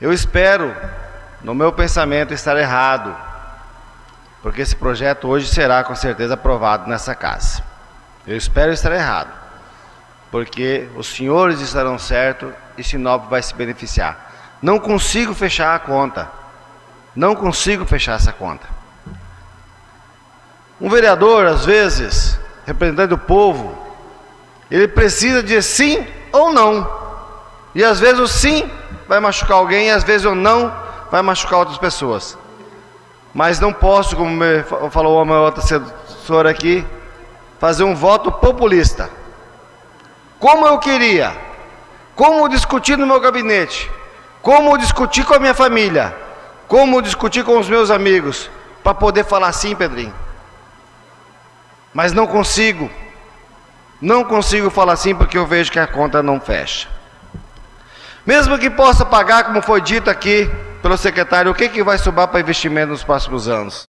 Eu espero, no meu pensamento, estar errado, porque esse projeto hoje será com certeza aprovado nessa casa. Eu espero estar errado, porque os senhores estarão certos e Sinop vai se beneficiar. Não consigo fechar a conta. Não consigo fechar essa conta. Um vereador, às vezes, representante do povo, ele precisa de sim ou não. E às vezes o sim vai machucar alguém, e às vezes o não vai machucar outras pessoas. Mas não posso, como falou uma outra assessora aqui, fazer um voto populista. Como eu queria, como discutir no meu gabinete, como discutir com a minha família, como discutir com os meus amigos, para poder falar sim, Pedrinho. Mas não consigo, não consigo falar sim porque eu vejo que a conta não fecha. Mesmo que possa pagar, como foi dito aqui pelo secretário, o que, que vai sobrar para investimento nos próximos anos?